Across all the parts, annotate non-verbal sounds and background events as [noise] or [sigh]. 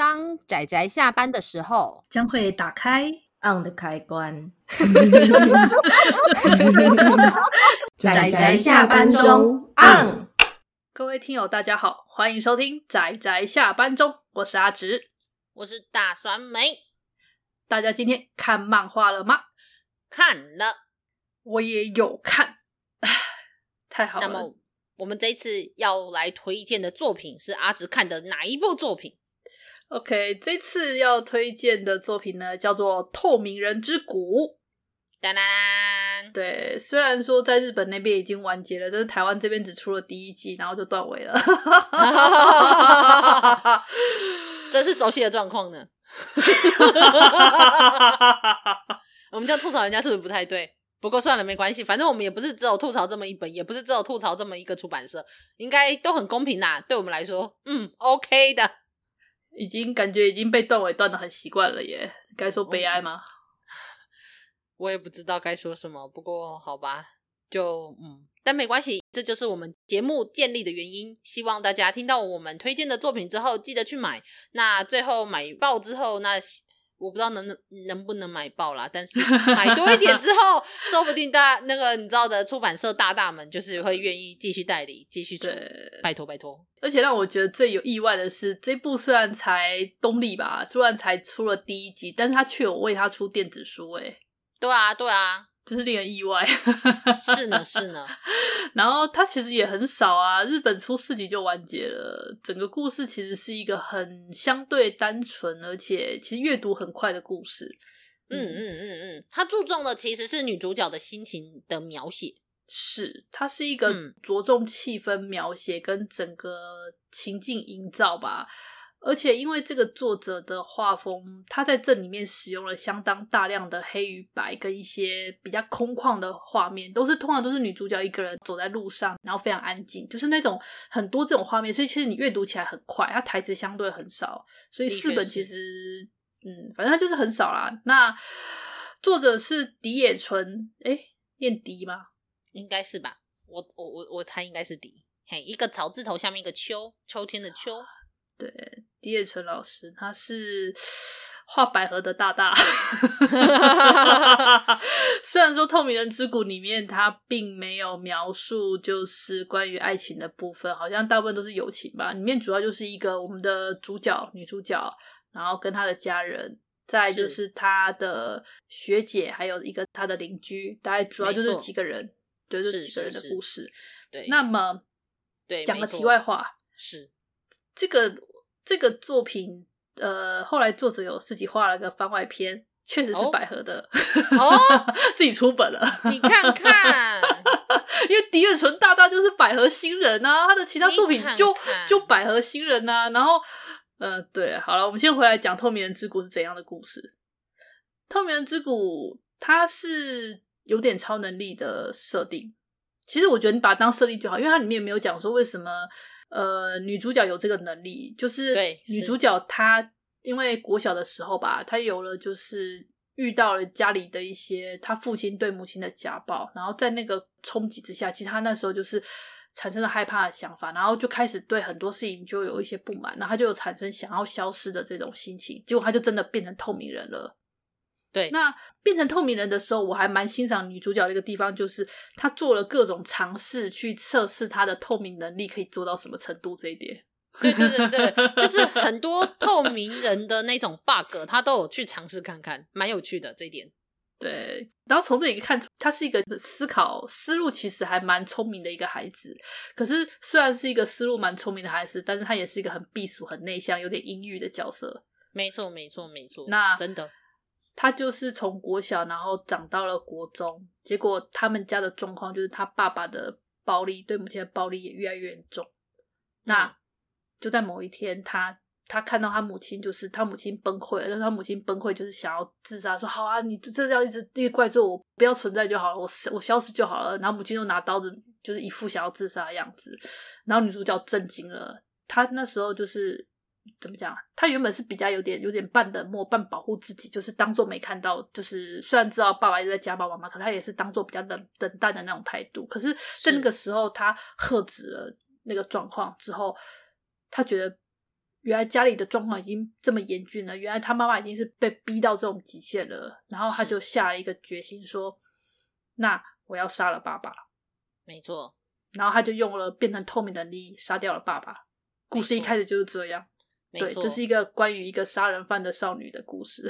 当仔仔下班的时候，将会打开 on 的开关。[laughs] 仔仔下班中 on。各位听友，大家好，欢迎收听仔仔下班中，我是阿直，我是大酸梅。大家今天看漫画了吗？看了，我也有看。太好了。那么，我们这一次要来推荐的作品是阿直看的哪一部作品？OK，这次要推荐的作品呢，叫做《透明人之谷》。当当，对，虽然说在日本那边已经完结了，但是台湾这边只出了第一季，然后就断尾了。[laughs] [laughs] 真是熟悉的状况呢。[laughs] 我们这样吐槽人家是不是不太对？不过算了，没关系，反正我们也不是只有吐槽这么一本，也不是只有吐槽这么一个出版社，应该都很公平啦。对我们来说，嗯，OK 的。已经感觉已经被断尾断的很习惯了耶，该说悲哀吗？嗯 [laughs] 我也不知道该说什么，不过好吧，就嗯，但没关系，这就是我们节目建立的原因。希望大家听到我们推荐的作品之后，记得去买。那最后买爆之后，那我不知道能能能不能买爆啦，但是买多一点之 [laughs] 后，说不定大那个你知道的出版社大大们就是会愿意继续代理，继续出，拜托拜托。而且让我觉得最有意外的是，这部虽然才东立吧，虽然才出了第一集，但是他却有为他出电子书，诶对啊，对啊，真是令人意外。是呢，是呢。[laughs] 然后它其实也很少啊，日本出四集就完结了。整个故事其实是一个很相对单纯，而且其实阅读很快的故事。嗯嗯嗯嗯，它注重的其实是女主角的心情的描写。是，它是一个着重气氛描写跟整个情境营造吧。而且，因为这个作者的画风，他在这里面使用了相当大量的黑与白，跟一些比较空旷的画面，都是通常都是女主角一个人走在路上，然后非常安静，就是那种很多这种画面，所以其实你阅读起来很快，它台词相对很少，所以四本其实，嗯，反正它就是很少啦。那作者是荻野纯，哎，念荻吗？应该是吧，我我我我猜应该是迪，嘿，一个草字头下面一个秋，秋天的秋。对，荻野纯老师，他是画百合的大大。[laughs] 虽然说《透明人之谷》里面他并没有描述就是关于爱情的部分，好像大部分都是友情吧。里面主要就是一个我们的主角女主角，然后跟他的家人，再就是他的学姐，还有一个他的邻居，大概主要就是几个人，对，就是几个人的故事。对，那么对，讲个题外话是这个。这个作品，呃，后来作者有自己画了个番外篇，确实是百合的，哦，[laughs] 自己出本了。你看看，[laughs] 因为迪月纯大大就是百合新人啊，他的其他作品就就百合新人啊。然后，呃，对，好了，我们先回来讲《透明人之谷》是怎样的故事。《透明人之谷》它是有点超能力的设定，其实我觉得你把它当设定就好，因为它里面没有讲说为什么。呃，女主角有这个能力，就是女主角她因为国小的时候吧，她有了就是遇到了家里的一些她父亲对母亲的家暴，然后在那个冲击之下，其实她那时候就是产生了害怕的想法，然后就开始对很多事情就有一些不满，然后她就有产生想要消失的这种心情，结果她就真的变成透明人了。对，那变成透明人的时候，我还蛮欣赏女主角的一个地方，就是她做了各种尝试去测试她的透明能力可以做到什么程度这一点。对对对对，[laughs] 就是很多透明人的那种 bug，她都有去尝试看看，蛮有趣的这一点。对，然后从这里看出，她是一个思考思路其实还蛮聪明的一个孩子。可是虽然是一个思路蛮聪明的孩子，但是她也是一个很避暑、很内向、有点阴郁的角色。没错，没错，没错。那真的。他就是从国小，然后长到了国中，结果他们家的状况就是他爸爸的暴力，对母亲的暴力也越来越严重。那就在某一天，他他看到他母亲，就是他母亲崩溃了，但是他母亲崩溃就是想要自杀，说好啊，你这要一直一直怪罪我，不要存在就好了，我我消失就好了。然后母亲又拿刀子，就是一副想要自杀的样子。然后女主角震惊了，她那时候就是。怎么讲？他原本是比较有点有点半冷漠、半保护自己，就是当做没看到。就是虽然知道爸爸一直在家暴妈妈，可他也是当做比较冷冷淡的那种态度。可是，在那个时候，他喝止了那个状况之后，他觉得原来家里的状况已经这么严峻了，原来他妈妈已经是被逼到这种极限了，然后他就下了一个决心说，说那我要杀了爸爸。没错，然后他就用了变成透明的能力杀掉了爸爸。故事一开始就是这样。对，这是一个关于一个杀人犯的少女的故事。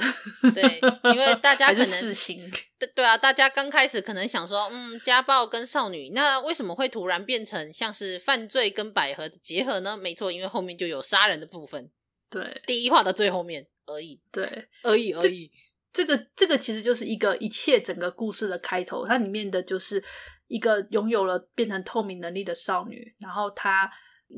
对，因为大 [laughs] 家可能事情，[laughs] 对对啊，大家刚开始可能想说，嗯，家暴跟少女，那为什么会突然变成像是犯罪跟百合的结合呢？没错，因为后面就有杀人的部分。对，第一话的最后面而已。对，而已而已。这个这个其实就是一个一切整个故事的开头，它里面的就是一个拥有了变成透明能力的少女，然后她。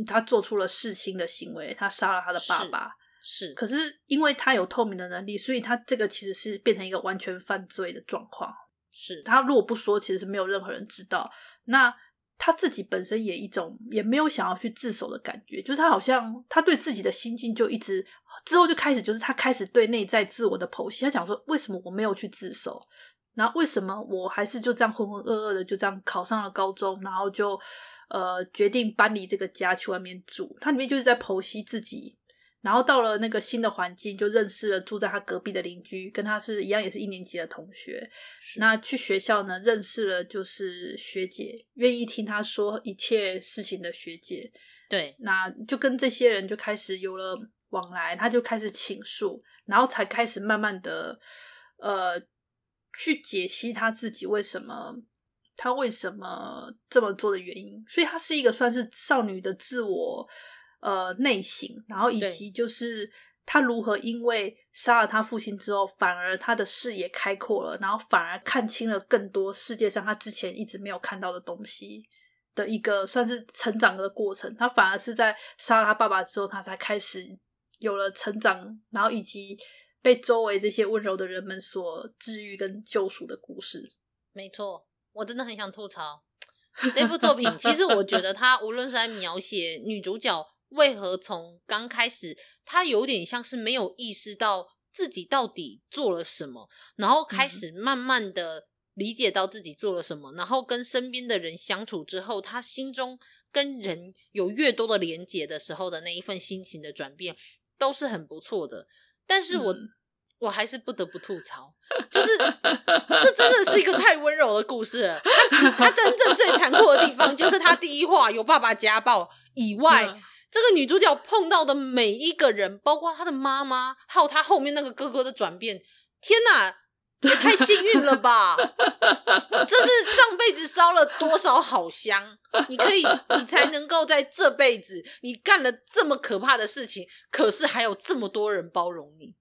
他做出了弑亲的行为，他杀了他的爸爸。是，是，可是因为他有透明的能力，所以他这个其实是变成一个完全犯罪的状况。是，他如果不说，其实是没有任何人知道。那他自己本身也一种也没有想要去自首的感觉，就是他好像他对自己的心境就一直之后就开始就是他开始对内在自我的剖析。他讲说，为什么我没有去自首？然后为什么我还是就这样浑浑噩噩的就这样考上了高中，然后就。呃，决定搬离这个家去外面住，他里面就是在剖析自己，然后到了那个新的环境，就认识了住在他隔壁的邻居，跟他是一样，也是一年级的同学。那去学校呢，认识了就是学姐，愿意听他说一切事情的学姐。对，那就跟这些人就开始有了往来，他就开始倾诉，然后才开始慢慢的呃去解析他自己为什么。他为什么这么做的原因，所以他是一个算是少女的自我呃内省，然后以及就是他如何因为杀了他父亲之后，反而他的视野开阔了，然后反而看清了更多世界上他之前一直没有看到的东西的一个算是成长的过程。他反而是在杀了他爸爸之后，他才开始有了成长，然后以及被周围这些温柔的人们所治愈跟救赎的故事。没错。我真的很想吐槽这部作品。其实我觉得他无论是在描写女主角为何从刚开始，她有点像是没有意识到自己到底做了什么，然后开始慢慢的理解到自己做了什么，然后跟身边的人相处之后，她心中跟人有越多的连结的时候的那一份心情的转变，都是很不错的。但是我。嗯我还是不得不吐槽，就是这真的是一个太温柔的故事了。他他真正最残酷的地方，就是他第一话有爸爸家暴以外，嗯，这个女主角碰到的每一个人，包括她的妈妈，还有她后面那个哥哥的转变，天哪，也太幸运了吧！这是上辈子烧了多少好香，你可以，你才能够在这辈子，你干了这么可怕的事情，可是还有这么多人包容你。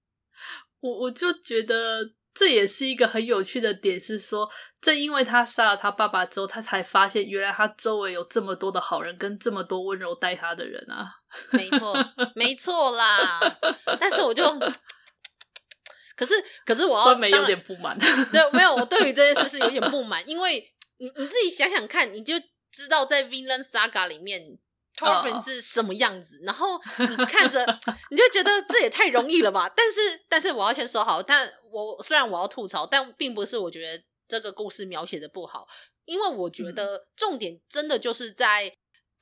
我我就觉得这也是一个很有趣的点，是说，正因为他杀了他爸爸之后，他才发现原来他周围有这么多的好人，跟这么多温柔待他的人啊。没错，没错啦。[laughs] 但是我就，可是可是我要，酸梅有点不满。对，没有，我对于这件事是有点不满，因为你你自己想想看，你就知道在 Vinland Saga 里面。Thorfinn 是什么样子？然后你看着，你就觉得这也太容易了吧？但是，但是我要先说好，但我虽然我要吐槽，但并不是我觉得这个故事描写的不好，因为我觉得重点真的就是在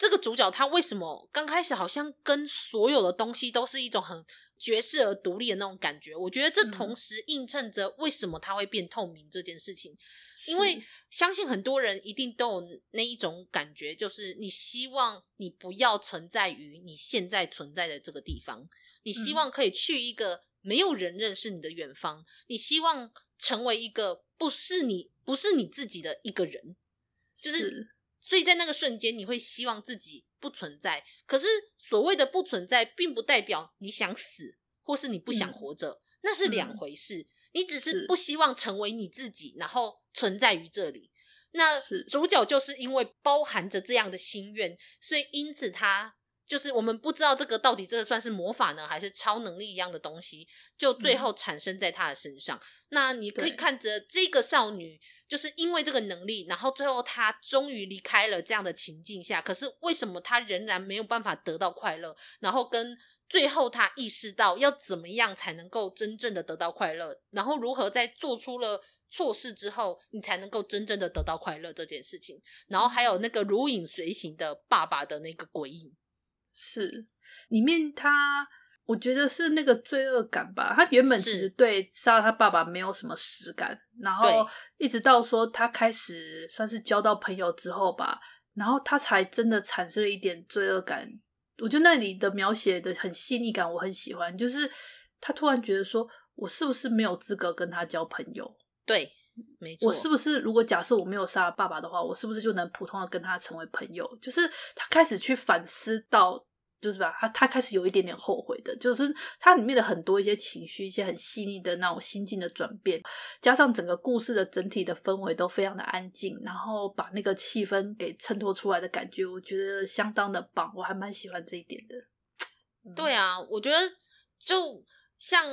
这个主角他为什么刚开始好像跟所有的东西都是一种很绝世而独立的那种感觉。我觉得这同时映衬着为什么他会变透明这件事情。因为相信很多人一定都有那一种感觉，就是你希望你不要存在于你现在存在的这个地方，你希望可以去一个没有人认识你的远方，你希望成为一个不是你不是你自己的一个人，就是所以在那个瞬间你会希望自己不存在。可是所谓的不存在，并不代表你想死或是你不想活着，那是两回事。你只是不希望成为你自己，然后存在于这里。那主角就是因为包含着这样的心愿，所以因此他就是我们不知道这个到底这个算是魔法呢，还是超能力一样的东西，就最后产生在他的身上。嗯、那你可以看着这个少女，就是因为这个能力，然后最后她终于离开了这样的情境下，可是为什么她仍然没有办法得到快乐？然后跟最后，她意识到要怎么样才能够真正的得到快乐，然后如何在做出了错事之后，你才能够真正的得到快乐这件事情。然后还有那个如影随形的爸爸的那个鬼影，是里面他我觉得是那个罪恶感吧。他原本其实对杀他爸爸没有什么实感，然后一直到说他开始算是交到朋友之后吧，然后他才真的产生了一点罪恶感。我觉得那里的描写的很细腻感，我很喜欢。就是他突然觉得说，我是不是没有资格跟他交朋友？对，没错。我是不是如果假设我没有杀了爸爸的话，我是不是就能普通的跟他成为朋友？就是他开始去反思到。就是吧，他他开始有一点点后悔的，就是它里面的很多一些情绪，一些很细腻的那种心境的转变，加上整个故事的整体的氛围都非常的安静，然后把那个气氛给衬托出来的感觉，我觉得相当的棒，我还蛮喜欢这一点的。对啊，我觉得就像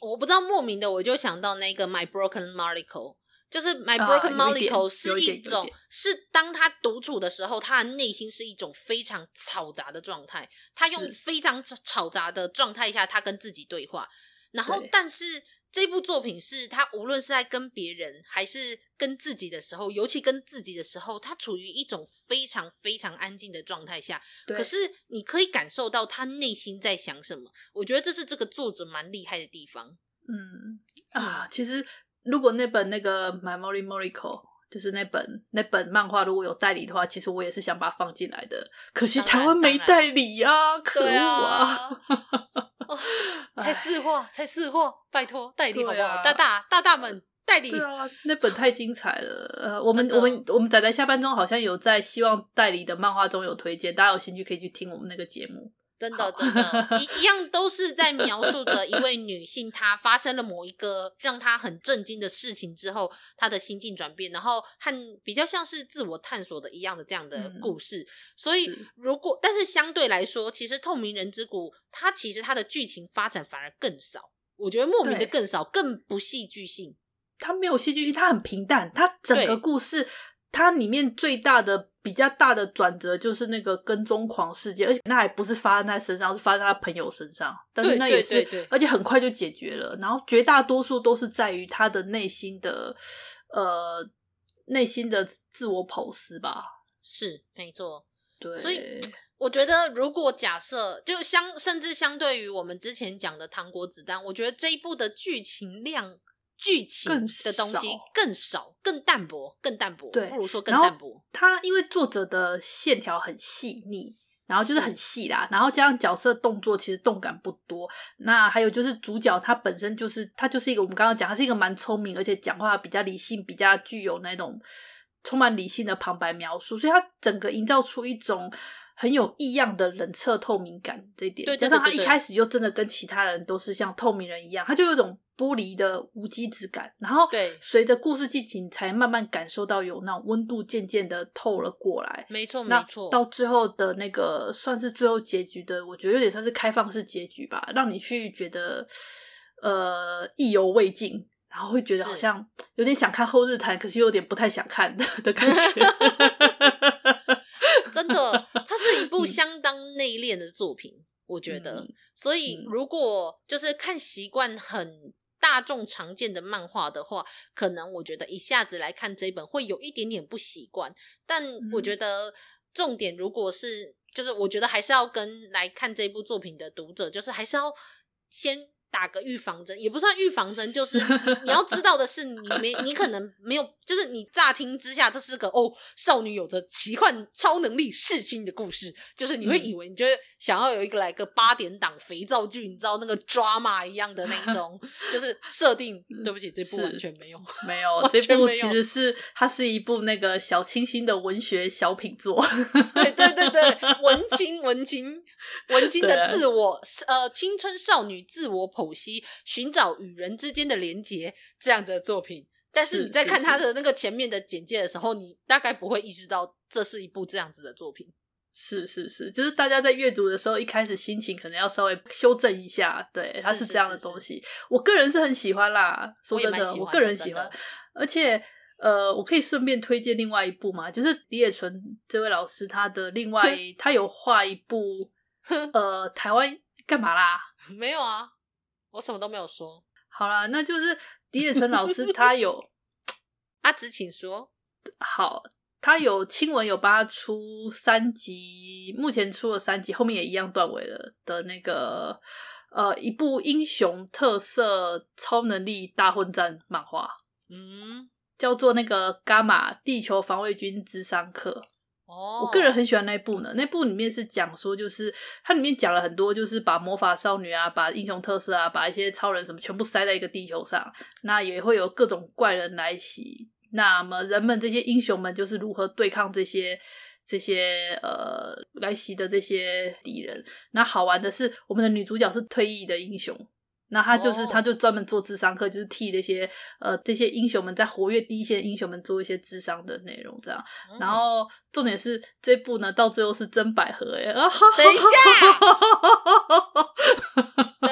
我不知道莫名的，我就想到那个 My Broken Mariko。就是 My Broken Mariko 是一种，是当他独处的时候，他的内心是一种非常嘈杂的状态。他用非常嘈杂的状态下，他跟自己对话。然后，但是这部作品是他无论是在跟别人还是跟自己的时候，尤其跟自己的时候，他处于一种非常非常安静的状态下。可是你可以感受到他内心在想什么。我觉得这是这个作者蛮厉害的地方。嗯啊，其实。如果那本那个《My Mori Moriko》就是那本那本漫画，如果有代理的话，其实我也是想把它放进来的。可惜台湾没代理呀，可恶啊！才四货，才四货，拜托代理好不好？大大大大们代理。对啊，那本太精彩了。呃，我们我们我们仔仔下班中好像有在希望代理的漫画中有推荐，大家有兴趣可以去听我们那个节目。真的，真的，一一样 [laughs] 都是在描述着一位女性，她发生了某一个让她很震惊的事情之后，她的心境转变，然后和比较像是自我探索的一样的这样的故事。嗯、所以，如果但是相对来说，其实《透明人之谷》它其实它的剧情发展反而更少，我觉得莫名的更少，更不戏剧性。它没有戏剧性，它很平淡，它整个故事。它里面最大的、比较大的转折就是那个跟踪狂事件，而且那还不是发生在身上，是发生在他朋友身上。但是那也是，而且很快就解决了。然后绝大多数都是在于他的内心的，呃，内心的自我剖析吧。是，没错。对，所以我觉得，如果假设就相，甚至相对于我们之前讲的《糖果子弹》，我觉得这一部的剧情量。剧情的东西更少，更淡薄，更淡薄。对，不如说更淡薄。它因为作者的线条很细腻，然后就是很细啦，然后加上角色动作其实动感不多。那还有就是主角他本身就是他就是一个我们刚刚讲，他是一个蛮聪明，而且讲话比较理性，比较具有那种充满理性的旁白描述，所以他整个营造出一种。很有异样的冷彻透明感，这一点，对，加上他一开始就真的跟其他人都是像透明人一样，他就有一种玻璃的无机质感。然后，对，随着故事进行，才慢慢感受到有那种温度渐渐的透了过来。没错，没错。到最后的那个算是最后结局的，我觉得有点算是开放式结局吧，让你去觉得呃意犹未尽，然后会觉得好像有点想看后日谈，可是又有点不太想看的 [laughs] 的感觉。[laughs] 真的，部相当内敛的作品，嗯、我觉得。所以，如果就是看习惯很大众常见的漫画的话，可能我觉得一下子来看这一本会有一点点不习惯。但我觉得重点，如果是就是，我觉得还是要跟来看这部作品的读者，就是还是要先。打个预防针也不算预防针，就是 [laughs] 你要知道的是，你没你可能没有，就是你乍听之下这是个哦少女有着奇幻超能力世亲的故事，就是你会以为你就想要有一个来个八点档肥皂剧，你知道那个 drama 一样的那种，[laughs] 就是设定。对不起，这部完全没有，没有，[laughs] 这部其实是它是一部那个小清新的文学小品作，对对对对，文青文青文青的自我呃青春少女自我。剖析寻找与人之间的连结这样子的作品，但是你在看他的那个前面的简介的时候，你大概不会意识到这是一部这样子的作品。是是是，就是大家在阅读的时候，一开始心情可能要稍微修正一下。对，它是这样的东西。是是是是，我个人是很喜欢啦，说真的，我，我个人喜欢。而且，呃，我可以顺便推荐另外一部嘛，就是李野纯这位老师他的另外，他有画一部，呃，台湾干嘛啦？[laughs] 没有啊。我什么都没有说。好啦，那就是狄野纯老师 [laughs] 他有阿紫，请说。好，他有亲文有帮他出三集，目前出了三集，后面也一样断尾了的那个呃一部英雄特色超能力大混战漫画，嗯，叫做那个《伽马地球防卫军智商课》。哦，我个人很喜欢那部呢。那部里面是讲说，就是它里面讲了很多，就是把魔法少女啊，把英雄特色啊，把一些超人什么全部塞在一个地球上，那也会有各种怪人来袭。那么人们这些英雄们就是如何对抗这些这些呃来袭的这些敌人？那好玩的是，我们的女主角是退役的英雄。那他就是，oh. 他就专门做智商课，就是替那些呃这些英雄们在活跃第一线英雄们做一些智商的内容，这样。Mm. 然后重点是这部呢，到最后是真百合哎啊哈！等一下，[laughs] 等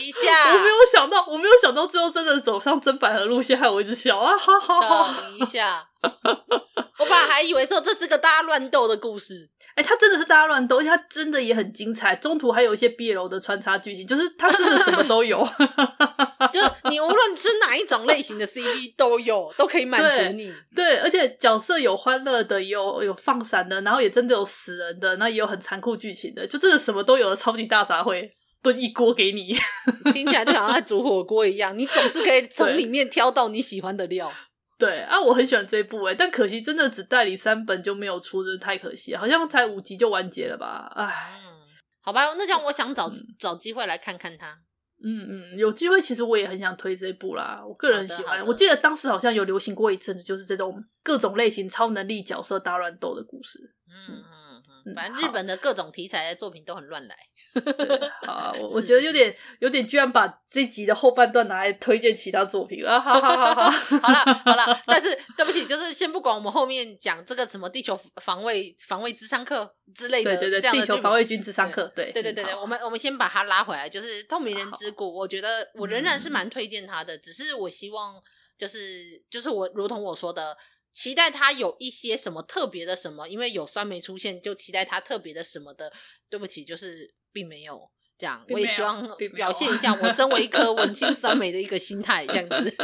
一下，我没有想到，我没有想到最后真的走上真百合路线，害我一直笑啊！哈哈哈。等一下，我本来还以为说这是个大家乱斗的故事。哎、欸，他真的是大家乱斗，而且他真的也很精彩。中途还有一些 BL 的穿插剧情，就是他真的什么都有。[laughs] 就是你无论吃哪一种类型的 CV 都有，都可以满足你对。对，而且角色有欢乐的，有有放闪的，然后也真的有死人的，那也有很残酷剧情的，就真的什么都有的超级大杂烩，炖一锅给你。[laughs] 听起来就好像在煮火锅一样，你总是可以从里面挑到你喜欢的料。对啊，我很喜欢这一部诶，但可惜真的只代理三本就没有出，真的太可惜了，好像才五集就完结了吧？唉，嗯，好吧，那这样我想找、嗯、找机会来看看它。嗯嗯，有机会其实我也很想推这一部啦，我个人很喜欢。我记得当时好像有流行过一阵子，就是这种各种类型超能力角色大乱斗的故事。嗯嗯嗯，反正日本的各种题材的作品都很乱来。[laughs] 好、啊，我我觉得有点有点，居然把这集的后半段拿来推荐其他作品啊！哈哈哈哈好了好了，[laughs] 但是对不起，就是先不管我们后面讲这个什么地球防卫防卫智商课之类的，对对对，地球防卫军智商课，对对对对对，我们我们先把它拉回来，就是《透明人之谷》，我觉得我仍然是蛮推荐它的，只是我希望就是就是我如同我说的。期待他有一些什么特别的什么，因为有酸梅出现，就期待他特别的什么的。对不起，就是并没有这样。我也希望表现一下我身为一颗文青酸梅的一个心态，这样子。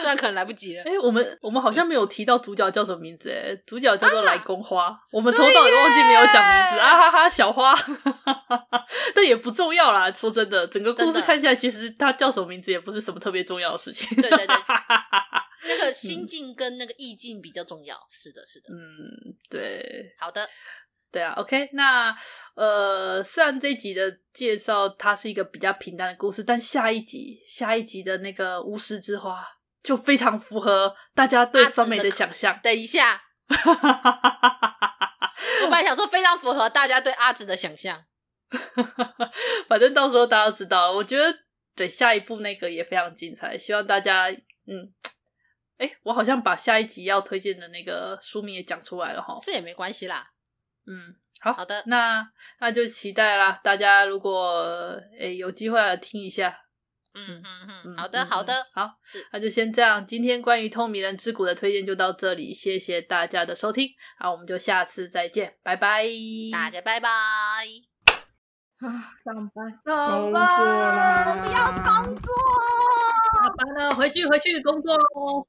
虽然可能来不及了。哎、欸，我们我们好像没有提到主角叫什么名字？哎，主角叫做来宫花。啊、我们从头到尾都忘记没有讲名字啊哈哈，小花。[laughs] 但也不重要啦。说真的，整个故事看起来，其实他叫什么名字也不是什么特别重要的事情。对对对。那个心境跟那个意境比较重要，是的，是的，嗯，对，好的，对啊，OK，那呃，虽然这一集的介绍它是一个比较平淡的故事，但下一集下一集的那个巫师之花就非常符合大家对酸梅的想象。等一下，[laughs] 我本来想说非常符合大家对阿紫的想象，[laughs] 反正到时候大家都知道了。我觉得对下一部那个也非常精彩，希望大家嗯。哎、欸，我好像把下一集要推荐的那个书名也讲出来了哈，这也没关系啦。嗯，好好的，那那就期待啦。大家如果哎、欸、有机会来听一下，嗯嗯嗯，好的好的，好是，那就先这样。今天关于透明人之谷的推荐就到这里，谢谢大家的收听，好，我们就下次再见，拜拜，大家拜拜。啊，上班，上班，我不要工作，下班了，回去回去工作喽。